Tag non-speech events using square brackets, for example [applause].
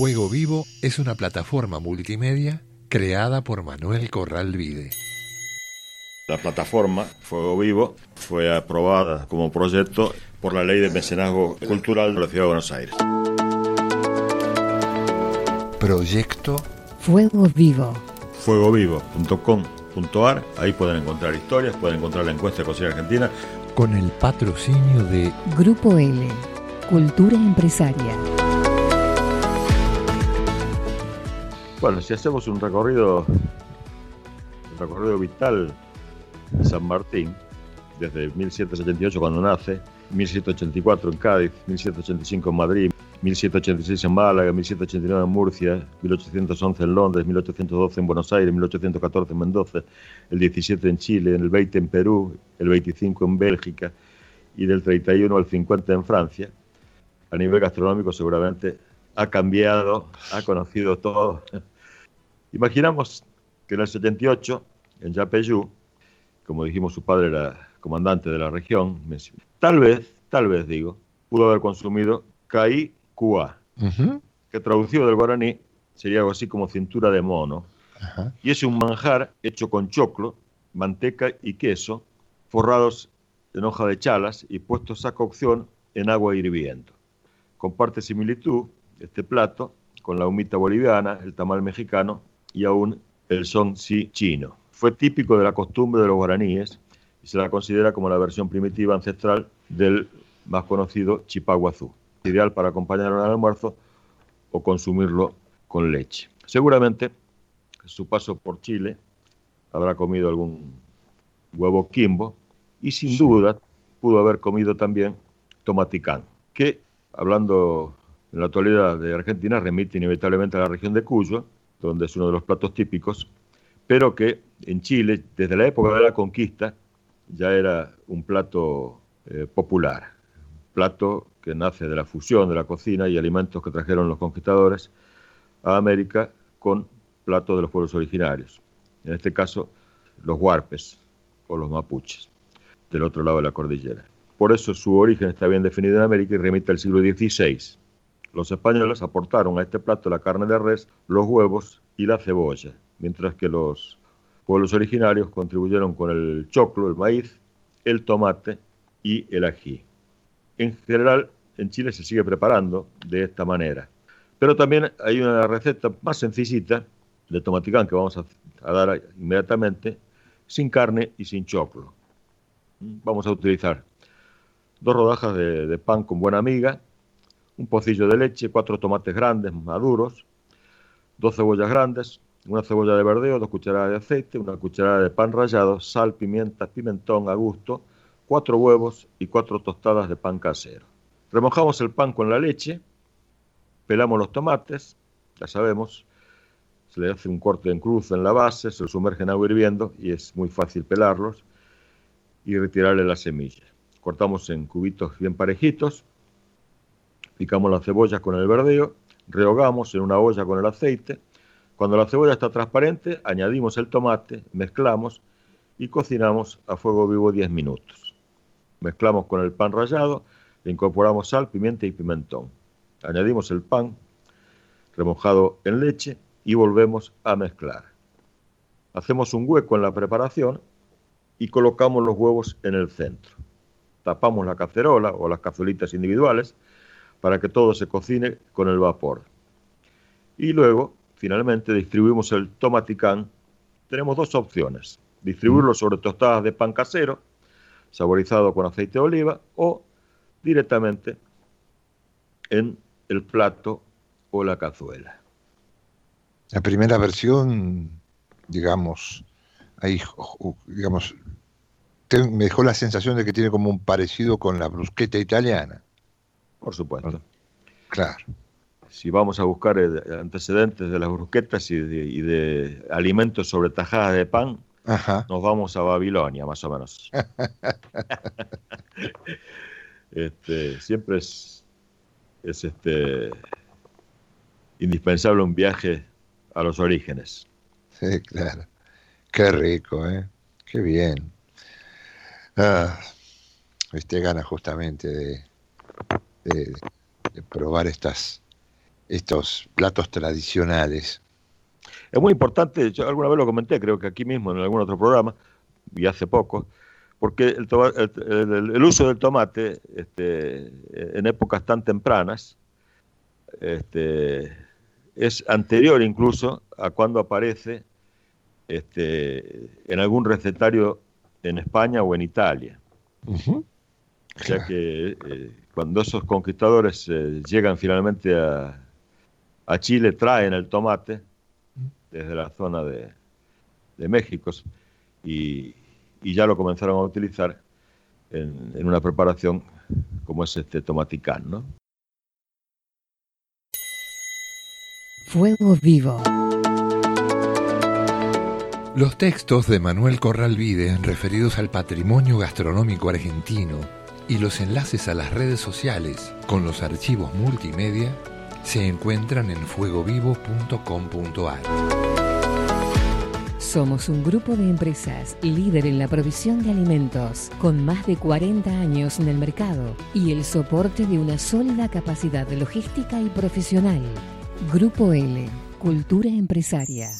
Fuego Vivo es una plataforma multimedia creada por Manuel Corral Vide. La plataforma Fuego Vivo fue aprobada como proyecto por la Ley de Mecenazgo Cultural de la Ciudad de Buenos Aires. Proyecto Fuego Vivo. Fuegovivo.com.ar, ahí pueden encontrar historias, pueden encontrar la encuesta de Cocina Argentina. con el patrocinio de Grupo L. Cultura empresaria. Bueno, si hacemos un recorrido, un recorrido vital de San Martín, desde 1778 cuando nace, 1784 en Cádiz, 1785 en Madrid, 1786 en Málaga, 1789 en Murcia, 1811 en Londres, 1812 en Buenos Aires, 1814 en Mendoza, el 17 en Chile, el 20 en Perú, el 25 en Bélgica y del 31 al 50 en Francia. A nivel gastronómico seguramente ha cambiado, ha conocido todo. Imaginamos que en el 78, en Yapeyú, como dijimos, su padre era comandante de la región, tal vez, tal vez digo, pudo haber consumido caí cua, que traducido del guaraní sería algo así como cintura de mono, y es un manjar hecho con choclo, manteca y queso, forrados en hoja de chalas y puestos a cocción en agua hirviendo. Comparte similitud este plato con la humita boliviana, el tamal mexicano y aún el son si chino. Fue típico de la costumbre de los guaraníes y se la considera como la versión primitiva ancestral del más conocido chipaguazú, ideal para acompañar al almuerzo o consumirlo con leche. Seguramente en su paso por Chile habrá comido algún huevo quimbo y sin duda pudo haber comido también tomaticán, que hablando en la actualidad de Argentina remite inevitablemente a la región de Cuyo, donde es uno de los platos típicos, pero que en Chile, desde la época de la conquista, ya era un plato eh, popular, plato que nace de la fusión de la cocina y alimentos que trajeron los conquistadores a América con platos de los pueblos originarios, en este caso los huarpes o los mapuches, del otro lado de la cordillera. Por eso su origen está bien definido en América y remite al siglo XVI. Los españoles aportaron a este plato la carne de res, los huevos y la cebolla, mientras que los pueblos originarios contribuyeron con el choclo, el maíz, el tomate y el ají. En general, en Chile se sigue preparando de esta manera. Pero también hay una receta más sencillita de tomaticán que vamos a, a dar inmediatamente, sin carne y sin choclo. Vamos a utilizar dos rodajas de, de pan con buena miga, un pocillo de leche, cuatro tomates grandes, maduros, dos cebollas grandes, una cebolla de verdeo, dos cucharadas de aceite, una cucharada de pan rallado, sal, pimienta, pimentón a gusto, cuatro huevos y cuatro tostadas de pan casero. Remojamos el pan con la leche, pelamos los tomates, ya sabemos, se le hace un corte en cruz en la base, se lo sumerge en agua hirviendo y es muy fácil pelarlos y retirarle la semilla. Cortamos en cubitos bien parejitos, picamos las cebollas con el verdeo, rehogamos en una olla con el aceite. Cuando la cebolla está transparente, añadimos el tomate, mezclamos y cocinamos a fuego vivo 10 minutos. Mezclamos con el pan rallado, le incorporamos sal, pimienta y pimentón. Añadimos el pan remojado en leche y volvemos a mezclar. Hacemos un hueco en la preparación y colocamos los huevos en el centro. Tapamos la cacerola o las cazuelitas individuales para que todo se cocine con el vapor. Y luego, finalmente, distribuimos el tomaticán. Tenemos dos opciones. Distribuirlo sobre tostadas de pan casero, saborizado con aceite de oliva, o directamente en el plato o la cazuela. La primera versión, digamos, ahí, digamos, me dejó la sensación de que tiene como un parecido con la brusqueta italiana. Por supuesto. Claro. Si vamos a buscar eh, antecedentes de las brusquetas y de, y de alimentos sobre tajadas de pan, Ajá. nos vamos a Babilonia, más o menos. [laughs] Este, siempre es, es este, indispensable un viaje a los orígenes. Sí, claro. Qué rico, ¿eh? Qué bien. Ah, este gana justamente de, de- de probar estas, estos platos tradicionales. Es muy importante, yo alguna vez lo comenté, creo que aquí mismo en algún otro programa, y hace poco, porque el, uso del tomate este, en épocas tan tempranas este, es anterior incluso a cuando aparece este, en algún recetario en España o en Italia. O sea que eh, cuando esos conquistadores eh, llegan finalmente a, a, Chile, traen el tomate desde la zona de, de México y, y, ya lo comenzaron a utilizar en, en una preparación como es este tomaticán, ¿no? Fuego vivo. Los textos de Manuel Corral Vide referidos al patrimonio gastronómico argentino y los enlaces a las redes sociales con los archivos multimedia se encuentran en fuegovivo.com.ar. Somos un grupo de empresas líder en la provisión de alimentos, con más de 40 años en el mercado y el soporte de una sólida capacidad logística y profesional. Grupo L, Cultura Empresaria.